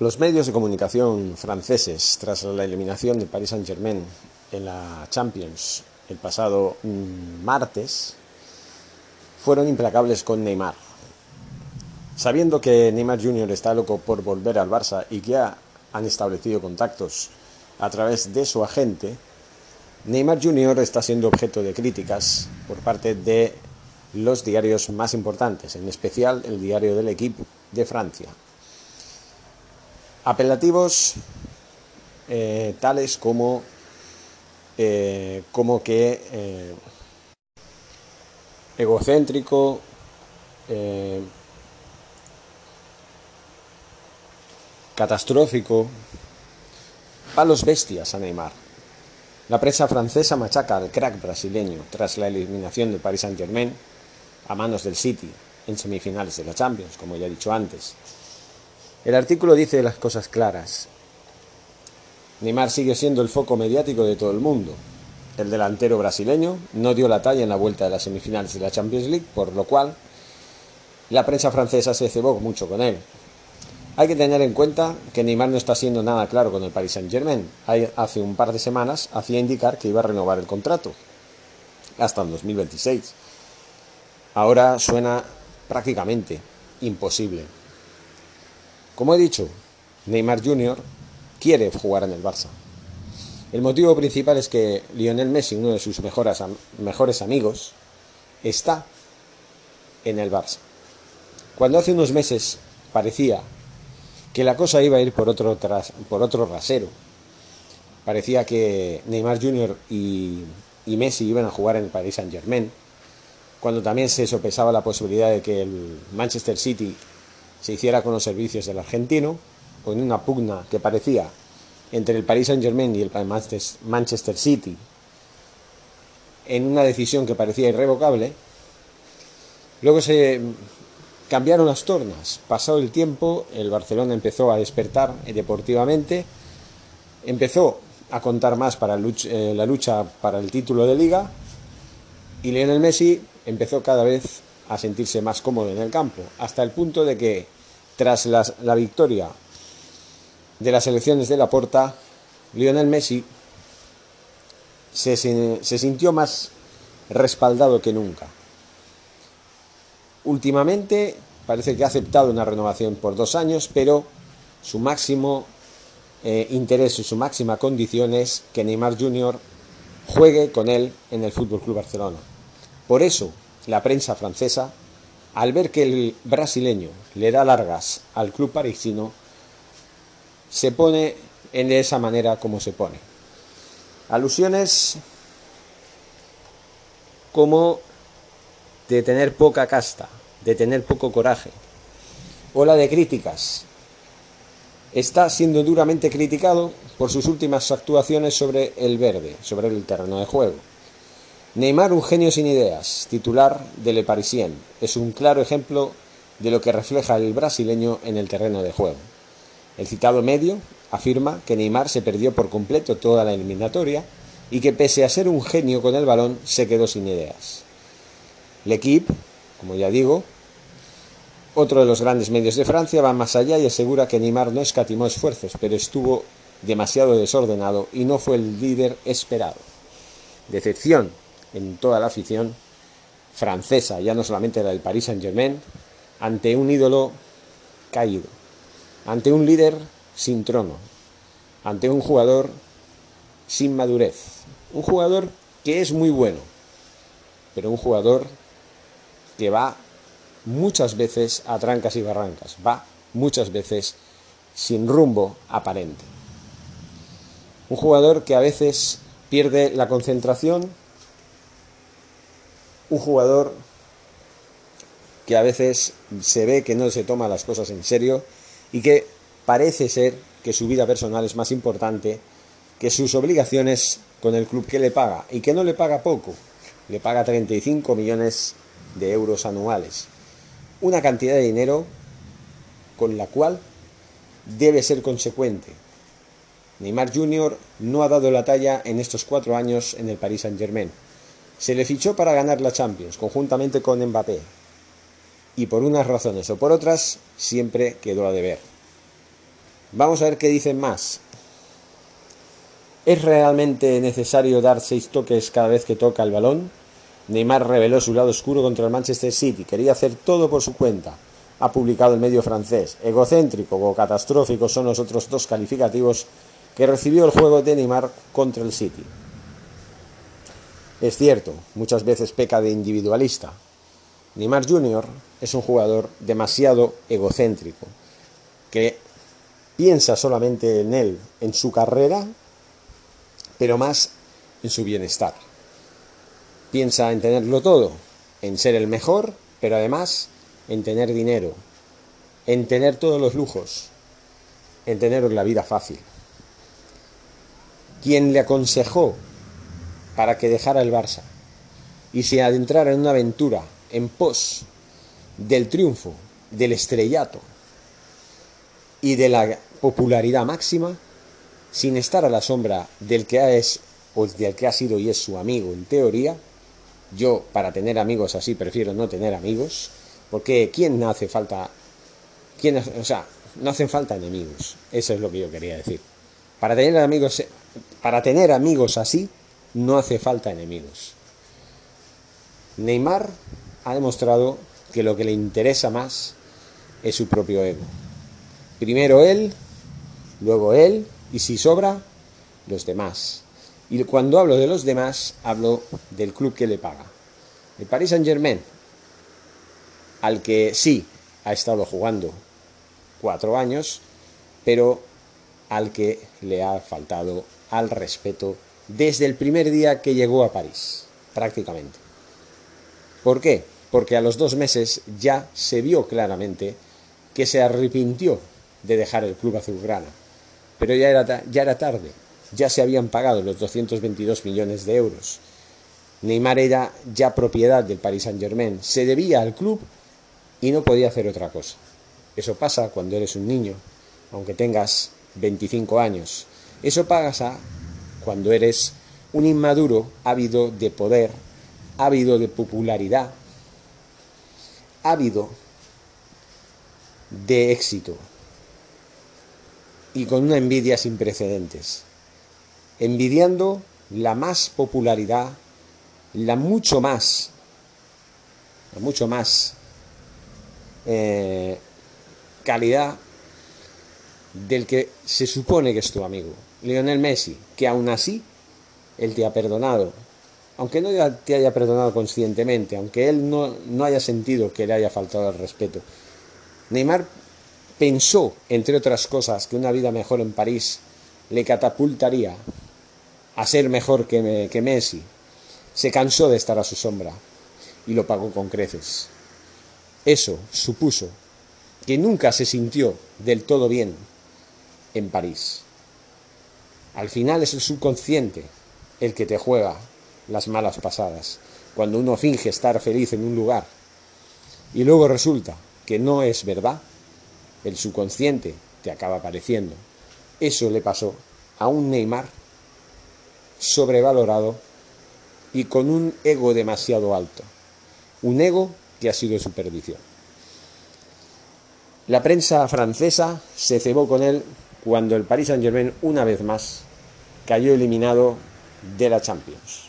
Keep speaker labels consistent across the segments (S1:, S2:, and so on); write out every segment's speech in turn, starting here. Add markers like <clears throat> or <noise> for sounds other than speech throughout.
S1: Los medios de comunicación franceses, tras la eliminación de Paris Saint-Germain en la Champions el pasado mm, martes, fueron implacables con Neymar. Sabiendo que Neymar Jr. está loco por volver al Barça y que ya han establecido contactos a través de su agente, Neymar Jr. está siendo objeto de críticas por parte de los diarios más importantes, en especial el diario del equipo de Francia. Apelativos eh, tales como, eh, como que eh, egocéntrico, catastrófico, palos bestias a Neymar. La prensa francesa machaca al crack brasileño tras la eliminación del Paris Saint-Germain a manos del City en semifinales de la Champions, como ya he dicho antes. El artículo dice las cosas claras. Neymar sigue siendo el foco mediático de todo el mundo. El delantero brasileño no dio la talla en la vuelta de las semifinales de la Champions League, por lo cual la prensa francesa se cebó mucho con él. Hay que tener en cuenta que Neymar no está siendo nada claro con el Paris Saint-Germain. Hace un par de semanas hacía indicar que iba a renovar el contrato hasta el 2026. Ahora suena prácticamente imposible. Como he dicho, Neymar Jr. quiere jugar en el Barça. El motivo principal es que Lionel Messi, uno de sus mejores, amigos, está en el Barça. Cuando hace unos meses parecía que la cosa iba a ir por otro, por otro rasero, parecía que Neymar Jr. Y, y Messi iban a jugar en el Paris Saint Germain, cuando también se sopesaba la posibilidad de que el Manchester City se hiciera con los servicios del argentino, o una pugna que parecía entre el Paris Saint-Germain y el Manchester City, en una decisión que parecía irrevocable, luego se cambiaron las tornas. Pasado el tiempo, el Barcelona empezó a despertar deportivamente, empezó a contar más para eh, la lucha para el título de liga y Lionel Messi empezó cada vez a sentirse más cómodo en el campo, hasta el punto de que tras la victoria de las elecciones de la Porta, Lionel Messi se, sintió más respaldado que nunca. Últimamente parece que ha aceptado una renovación por dos años, pero su máximo eh, interés y su máxima condición es que Neymar Jr. juegue con él en el Fútbol Club Barcelona. Por eso, la prensa francesa al ver que el brasileño le da largas al club parisino, se pone en esa manera como se pone. Alusiones como de tener poca casta, de tener poco coraje. Ola de críticas. Está siendo duramente criticado por sus últimas actuaciones sobre el verde, sobre el terreno de juego. Neymar, un genio sin ideas, titular de Le Parisien, es un claro ejemplo de lo que refleja el brasileño en el terreno de juego. El citado medio afirma que Neymar se perdió por completo toda la eliminatoria y que pese a ser un genio con el balón se quedó sin ideas. L'Equipe, como ya digo, otro de los grandes medios de Francia, va más allá y asegura que Neymar no escatimó esfuerzos, pero estuvo demasiado desordenado y no fue el líder esperado. Decepción en toda la afición francesa, ya no solamente la del Paris Saint-Germain, ante un ídolo caído, ante un líder sin trono, ante un jugador sin madurez, un jugador que es muy bueno, pero un jugador que va muchas veces a trancas y barrancas, va muchas veces sin rumbo aparente. Un jugador que a veces pierde la concentración un jugador que a veces se ve que no se toma las cosas en serio y que parece ser que su vida personal es más importante que sus obligaciones con el club que le paga y que no le paga poco, le paga 35 millones de euros anuales, una cantidad de dinero con la cual debe ser consecuente. Neymar Jr. no ha dado la talla en estos cuatro años en el Paris Saint Germain. Se le fichó para ganar la Champions, conjuntamente con Mbappé. Y por unas razones o por otras, siempre quedó a deber. Vamos a ver qué dicen más. ¿Es realmente necesario dar seis toques cada vez que toca el balón? Neymar reveló su lado oscuro contra el Manchester City. Quería hacer todo por su cuenta. Ha publicado el medio francés. Egocéntrico o catastrófico son los otros dos calificativos que recibió el juego de Neymar contra el City. Es cierto, muchas veces peca de individualista. Neymar Jr. es un jugador demasiado egocéntrico, que piensa solamente en él, en su carrera, pero más en su bienestar. Piensa en tenerlo todo, en ser el mejor, pero además en tener dinero, en tener todos los lujos, en tener la vida fácil. Quien le aconsejó para que dejara el Barça y se adentrara en una aventura en pos del triunfo, del estrellato y de la popularidad máxima, sin estar a la sombra del que es o del que ha sido y es su amigo en teoría, yo para tener amigos así prefiero no tener amigos, porque ¿quién hace falta? ¿Quién, o sea, no hacen falta enemigos, eso es lo que yo quería decir. Para tener amigos, para tener amigos así, no hace falta enemigos. Neymar ha demostrado que lo que le interesa más es su propio ego. Primero él, luego él, y si sobra, los demás. Y cuando hablo de los demás, hablo del club que le paga. El Paris Saint Germain, al que sí ha estado jugando cuatro años, pero al que le ha faltado al respeto desde el primer día que llegó a París, prácticamente. ¿Por qué? Porque a los dos meses ya se vio claramente que se arrepintió de dejar el club azulgrana. Pero ya era, ya era tarde, ya se habían pagado los 222 millones de euros. Neymar era ya propiedad del Paris Saint Germain, se debía al club y no podía hacer otra cosa. Eso pasa cuando eres un niño, aunque tengas 25 años. Eso pasa cuando eres un inmaduro ávido de poder, ávido de popularidad, ávido de éxito y con una envidia sin precedentes, envidiando la más popularidad, la mucho más, la mucho más eh, calidad del que se supone que es tu amigo, Lionel Messi, que aún así él te ha perdonado, aunque no te haya perdonado conscientemente, aunque él no, no haya sentido que le haya faltado el respeto. Neymar pensó, entre otras cosas, que una vida mejor en París le catapultaría a ser mejor que, que Messi. Se cansó de estar a su sombra y lo pagó con creces. Eso supuso que nunca se sintió del todo bien en París. Al final es el subconsciente el que te juega las malas pasadas, cuando uno finge estar feliz en un lugar y luego resulta que no es verdad, el subconsciente te acaba apareciendo. Eso le pasó a un Neymar sobrevalorado y con un ego demasiado alto. Un ego que ha sido su perdición. La prensa francesa se cebó con él cuando el Paris Saint-Germain una vez más cayó eliminado de la Champions.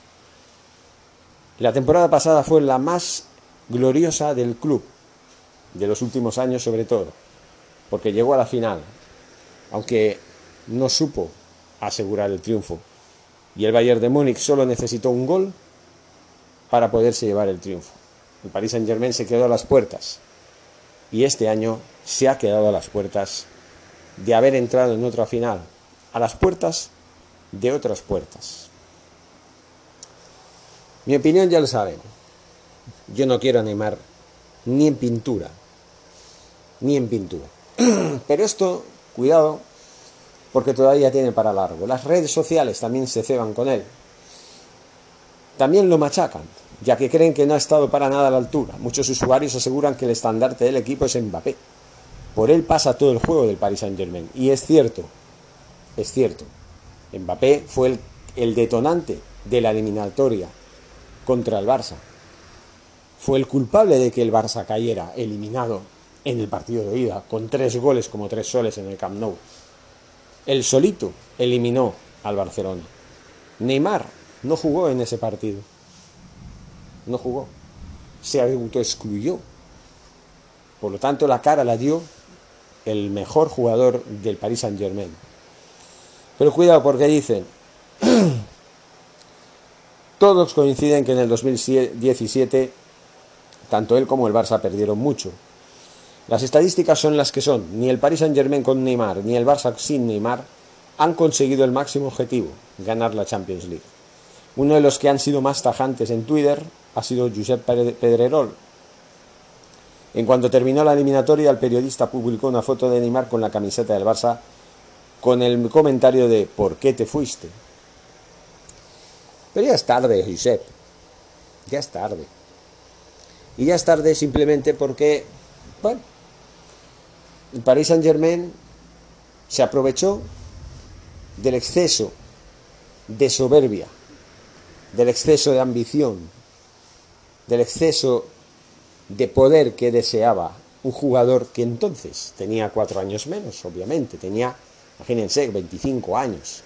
S1: La temporada pasada fue la más gloriosa del club, de los últimos años sobre todo, porque llegó a la final, aunque no supo asegurar el triunfo. Y el Bayern de Múnich solo necesitó un gol para poderse llevar el triunfo. El Paris Saint-Germain se quedó a las puertas y este año se ha quedado a las puertas de haber entrado en otra final, a las puertas de otras puertas. Mi opinión ya lo saben. Yo no quiero animar ni en pintura, ni en pintura. <clears throat> Pero esto, cuidado, porque todavía tiene para largo. Las redes sociales también se ceban con él. También lo machacan, ya que creen que no ha estado para nada a la altura. Muchos usuarios aseguran que el estandarte del equipo es Mbappé. Por él pasa todo el juego del Paris Saint Germain. Y es cierto, es cierto. Mbappé fue el, detonante de la eliminatoria contra el Barça. Fue el culpable de que el Barça cayera eliminado en el partido de ida, con tres goles como tres soles en el Camp Nou. el solito eliminó al Barcelona. Neymar no jugó en ese partido. No jugó. Se autoexcluyó. Por lo tanto, la cara la dio el mejor jugador del Paris Saint Germain. Pero cuidado porque dicen, <clears throat> todos coinciden que en el 2017 tanto él como el Barça perdieron mucho. Las estadísticas son las que son. Ni el Paris Saint Germain con Neymar, ni el Barça sin Neymar han conseguido el máximo objetivo, ganar la Champions League. Uno de los que han sido más tajantes en Twitter ha sido Josep Pedrerol. En cuanto terminó la eliminatoria, el periodista publicó una foto de Neymar con la camiseta del Barça con el comentario de ¿por qué te fuiste? Pero ya es tarde, Josep. Ya es tarde. Y ya es tarde simplemente porque, bueno, el Paris Saint Germain se aprovechó del exceso de soberbia, del exceso de ambición, del exceso de poder que deseaba un jugador que entonces tenía cuatro años menos, obviamente, tenía, imagínense, 25 años,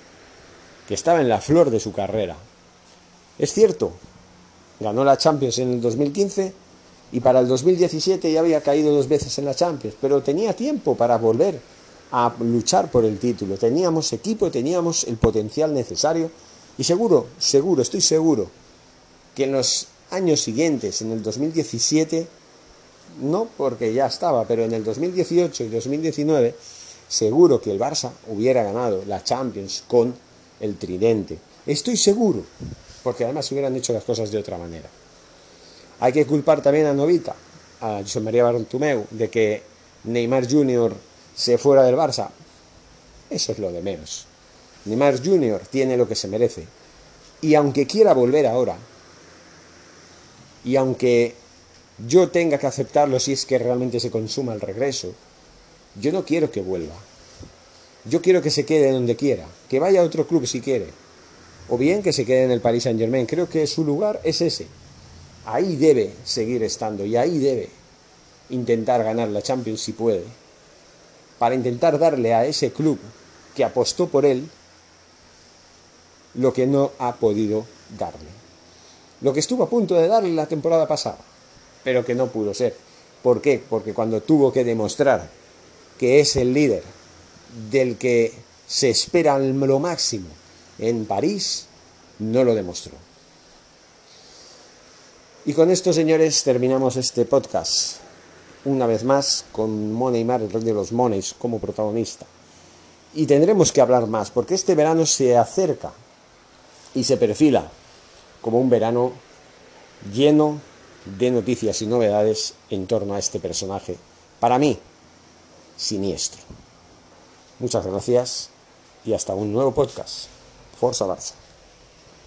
S1: que estaba en la flor de su carrera. Es cierto, ganó la Champions en el 2015 y para el 2017 ya había caído dos veces en la Champions, pero tenía tiempo para volver a luchar por el título. Teníamos equipo, teníamos el potencial necesario y seguro, seguro, estoy seguro que en los años siguientes, en el 2017, no porque ya estaba, pero en el 2018 y 2019, seguro que el Barça hubiera ganado la Champions con el tridente. Estoy seguro, porque además hubieran hecho las cosas de otra manera. Hay que culpar también a Novita, a José María Bartomeu, de que Neymar Jr se fuera del Barça, eso es lo de menos. Neymar Jr. tiene lo que se merece. Y aunque quiera volver ahora, y aunque yo tenga que aceptarlo si es que realmente se consuma el regreso, yo no quiero que vuelva. Yo quiero que se quede donde quiera, que vaya a otro club si quiere, o bien que se quede en el Paris Saint Germain. Creo que su lugar es ese. Ahí debe seguir estando y ahí debe intentar ganar la Champions si puede para intentar darle a ese club que apostó por él lo que no ha podido darle. Lo que estuvo a punto de darle la temporada pasada, pero que no pudo ser. ¿Por qué? Porque cuando tuvo que demostrar que es el líder del que se espera lo máximo en París, no lo demostró. Y con esto, señores, terminamos este podcast una vez más con Mar, el rey de los Moneys, como protagonista. Y tendremos que hablar más, porque este verano se acerca y se perfila como un verano lleno de noticias y novedades en torno a este personaje, para mí, siniestro. Muchas gracias y hasta un nuevo podcast. Forza Barça.